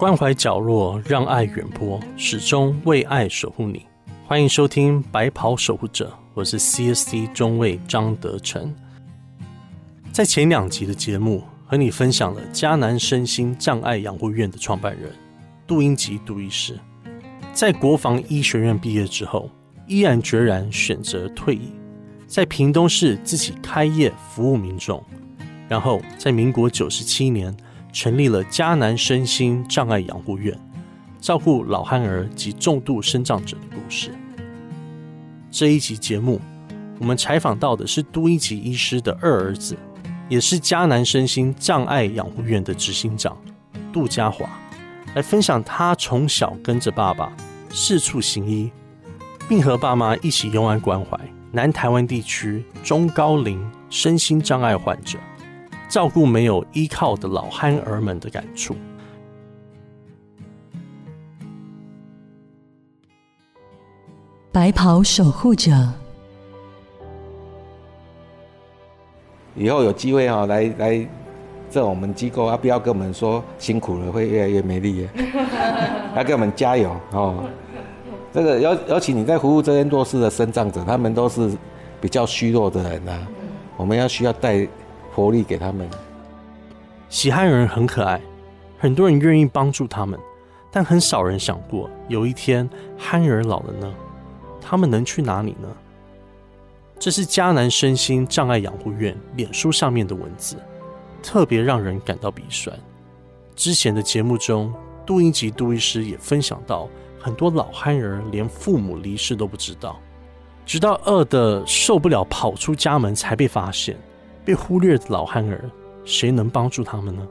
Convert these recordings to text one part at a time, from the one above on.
关怀角落，让爱远播，始终为爱守护你。欢迎收听《白袍守护者》，我是 CSC 中尉张德成。在前两集的节目，和你分享了迦南身心障碍养护院的创办人杜英吉杜医师，在国防医学院毕业之后，毅然决然选择退役，在屏东市自己开业服务民众，然后在民国九十七年。成立了迦南身心障碍养护院，照顾老汉儿及重度身障者的故事。这一集节目，我们采访到的是都一级医师的二儿子，也是迦南身心障碍养护院的执行长杜家华，来分享他从小跟着爸爸四处行医，并和爸妈一起用爱关怀南台湾地区中高龄身心障碍患者。照顾没有依靠的老憨儿们的感触。白袍守护者，以后有机会哈，来来这我们机构啊，不要跟我们说辛苦了，会越来越没力，要给我们加油哦。这个尤尤其你在服务这些弱势的生障者，他们都是比较虚弱的人呐，我们要需要带。活力给他们。喜憨人很可爱，很多人愿意帮助他们，但很少人想过有一天憨人老了呢，他们能去哪里呢？这是迦南身心障碍养护院脸书上面的文字，特别让人感到鼻酸。之前的节目中，杜英吉杜医师也分享到，很多老憨人连父母离世都不知道，直到饿得受不了跑出家门才被发现。被忽略的老汉儿，谁能帮助他们呢？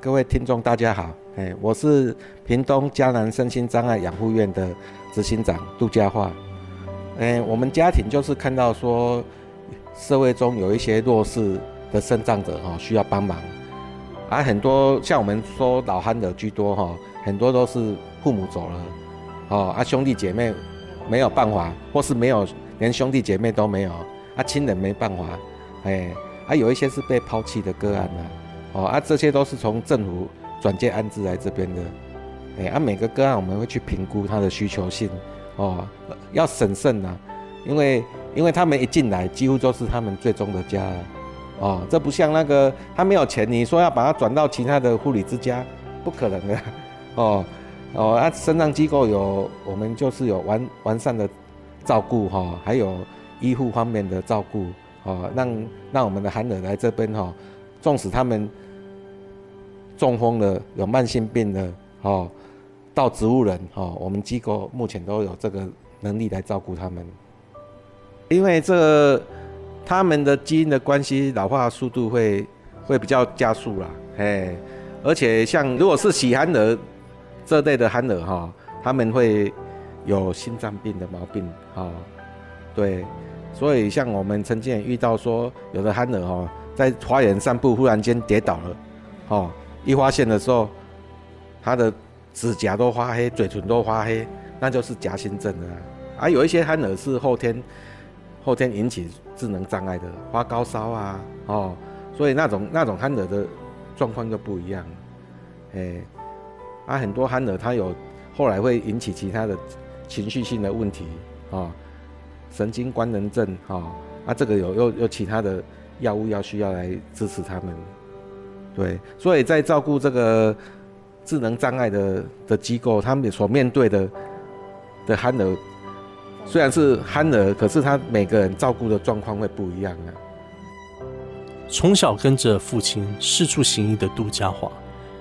各位听众，大家好，哎，我是屏东迦南身心障碍养护院的执行长杜家化。哎，我们家庭就是看到说，社会中有一些弱势的生障者哈，需要帮忙，而很多像我们说老汉的居多哈，很多都是父母走了，哦，啊兄弟姐妹没有办法，或是没有连兄弟姐妹都没有，啊亲人没办法，哎。啊，有一些是被抛弃的个案呐，哦，啊，这些都是从政府转介安置来这边的，哎，啊，每个个案我们会去评估他的需求性，哦，要审慎呐，因为因为他们一进来，几乎都是他们最终的家，哦，这不像那个他没有钱，你说要把他转到其他的护理之家，不可能的，哦，哦，啊，身障机构有我们就是有完完善的照顾哈，还有医护方面的照顾。哦，让让我们的韩儿来这边哈，纵使他们中风了、有慢性病的，哦，到植物人，哦，我们机构目前都有这个能力来照顾他们。因为这他们的基因的关系，老化速度会会比较加速啦，哎，而且像如果是喜憨儿这类的憨儿哈，他们会有心脏病的毛病，哦，对。所以，像我们曾经也遇到说，有的憨儿哈，在花园散步，忽然间跌倒了，哦，一发现的时候，他的指甲都发黑，嘴唇都发黑，那就是夹心症了。而有一些憨儿是后天后天引起智能障碍的，发高烧啊，哦，所以那种那种憨儿的状况就不一样。哎，啊，很多憨儿他有后来会引起其他的情绪性的问题，啊。神经官能症，哈，啊，这个有又有其他的药物要需要来支持他们，对，所以在照顾这个智能障碍的的机构，他们所面对的的憨儿，虽然是憨儿，可是他每个人照顾的状况会不一样啊。从小跟着父亲四处行医的杜家华，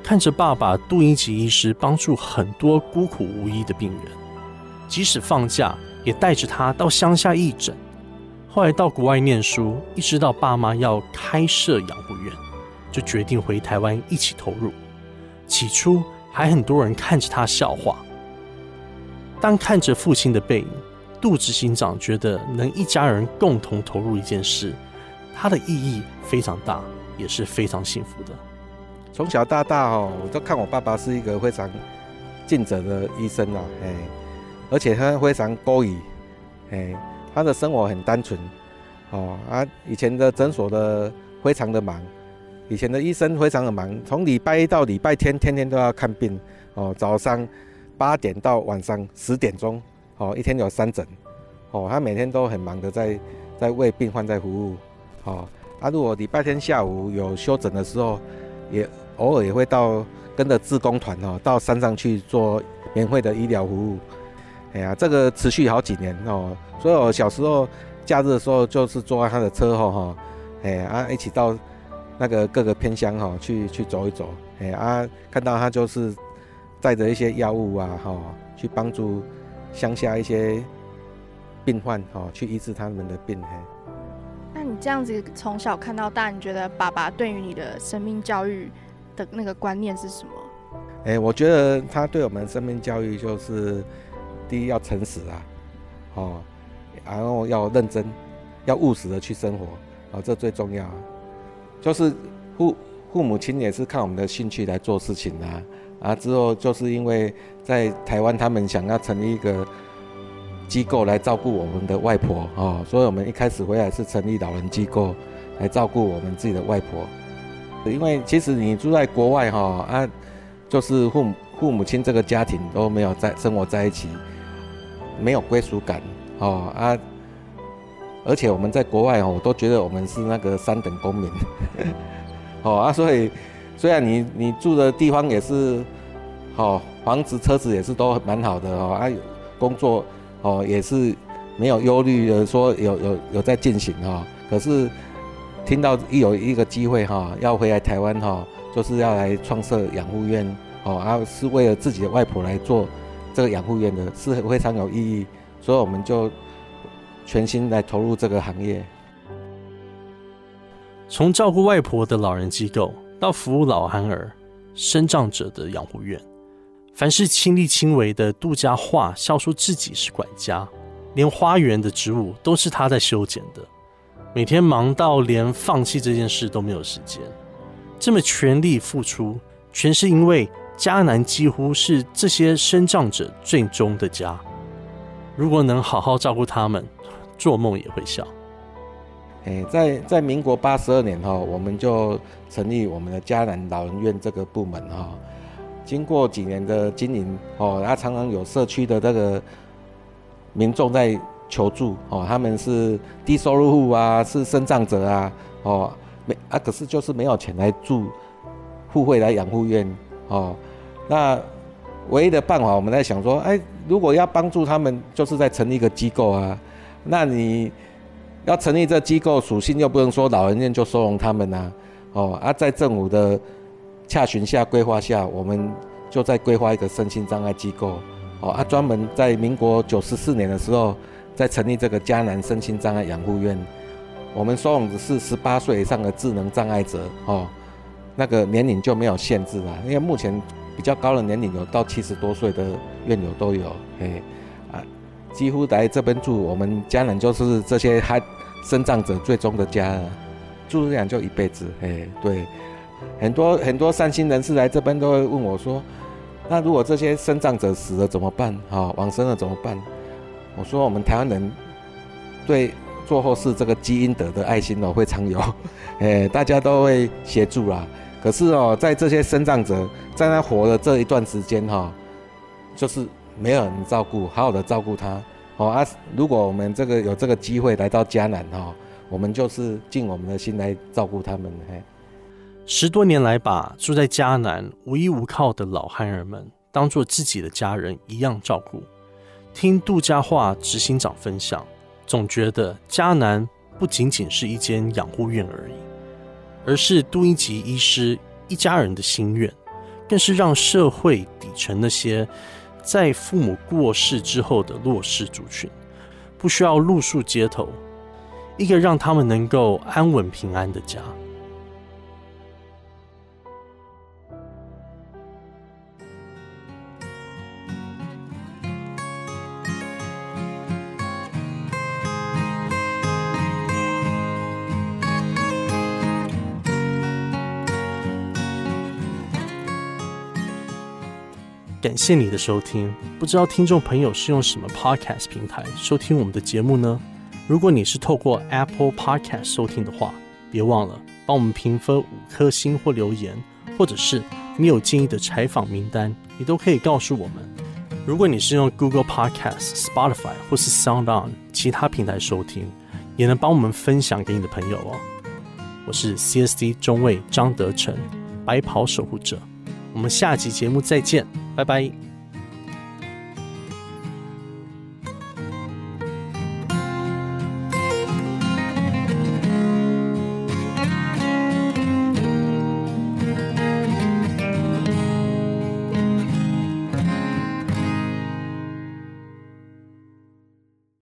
看着爸爸杜英吉医师帮助很多孤苦无依的病人，即使放假。也带着他到乡下义诊，后来到国外念书，一直到爸妈要开设养护院，就决定回台湾一起投入。起初还很多人看着他笑话，但看着父亲的背影，杜执行长觉得能一家人共同投入一件事，它的意义非常大，也是非常幸福的。从小到大哦，我都看我爸爸是一个非常尽责的医生啊，哎。而且他非常高义，哎，他的生活很单纯，哦啊，以前的诊所的非常的忙，以前的医生非常的忙，从礼拜一到礼拜天，天天都要看病，哦，早上八点到晚上十点钟，哦，一天有三诊，哦，他每天都很忙的在在为病患在服务，哦，啊，如果礼拜天下午有休诊的时候，也偶尔也会到跟着志工团哦，到山上去做免费的医疗服务，哎呀，这个持续好几年哦，所以我小时候假日的时候就是坐在他的车后哈，哎啊，一起到那个各个偏乡哈去去走一走，哎啊，看到他就是带着一些药物啊哈，去帮助乡下一些病患哈，去医治他们的病。嘿，那你这样子从小看到大，你觉得爸爸对于你的生命教育的那个观念是什么？哎，我觉得他对我们生命教育就是第一要诚实啊，哦，然后要认真，要务实的去生活，啊，这最重要。就是父父母亲也是看我们的兴趣来做事情啊，啊，之后就是因为在台湾他们想要成立一个机构来照顾我们的外婆哦，所以我们一开始回来是成立老人机构来照顾我们自己的外婆。因为其实你住在国外哈啊，就是父母父母亲这个家庭都没有在生活在一起，没有归属感哦啊。而且我们在国外哦，我都觉得我们是那个三等公民，哦啊，所以虽然你你住的地方也是，哦，房子车子也是都蛮好的哦，啊，工作哦也是没有忧虑的说有有有在进行哈，可是听到一有一个机会哈，要回来台湾哈，就是要来创设养护院哦，啊，是为了自己的外婆来做这个养护院的，是非常有意义，所以我们就。全心来投入这个行业，从照顾外婆的老人机构，到服务老憨儿、生长者的养护院，凡是亲力亲为的杜家化，笑说自己是管家，连花园的植物都是他在修剪的，每天忙到连放弃这件事都没有时间，这么全力付出，全是因为迦南几乎是这些生长者最终的家，如果能好好照顾他们。做梦也会笑。哎，在在民国八十二年哈，我们就成立我们的迦南老人院这个部门哈。经过几年的经营哦，他常常有社区的这个民众在求助哦，他们是低收入户啊，是生障者啊哦，没啊，可是就是没有钱来住互惠来养护院哦。那唯一的办法，我们在想说，哎，如果要帮助他们，就是在成立一个机构啊。那你要成立这机构，属性又不能说老人院就收容他们呐，哦啊，在政府的洽询下、规划下，我们就在规划一个身心障碍机构，哦啊，专门在民国九十四年的时候，在成立这个迦南身心障碍养护院，我们收容的是十八岁以上的智能障碍者，哦，那个年龄就没有限制了，因为目前比较高的年龄有到七十多岁的院友都有，嘿。几乎来这边住，我们家人就是这些还生长者最终的家，住这样就一辈子。哎，对，很多很多善心人士来这边都会问我说：“那如果这些生长者死了怎么办？哈，往生了怎么办？”我说：“我们台湾人对做后事这个基因德的爱心哦，会常有，哎，大家都会协助啦。可是哦，在这些生长者在他活的这一段时间哈，就是。没有人照顾，好好的照顾他。哦啊，如果我们这个有这个机会来到迦南哈，我们就是尽我们的心来照顾他们。嘿，十多年来，把住在迦南无依无靠的老汉儿们当做自己的家人一样照顾。听杜家化执行长分享，总觉得迦南不仅仅是一间养护院而已，而是杜英吉医师一家人的心愿，更是让社会底层那些。在父母过世之后的弱势族群，不需要露宿街头，一个让他们能够安稳平安的家。感谢你的收听，不知道听众朋友是用什么 Podcast 平台收听我们的节目呢？如果你是透过 Apple Podcast 收听的话，别忘了帮我们评分五颗星或留言，或者是你有建议的采访名单，你都可以告诉我们。如果你是用 Google Podcast、Spotify 或是 Sound On 其他平台收听，也能帮我们分享给你的朋友哦。我是 CSD 中尉张德成，白袍守护者。我们下集节目再见，拜拜。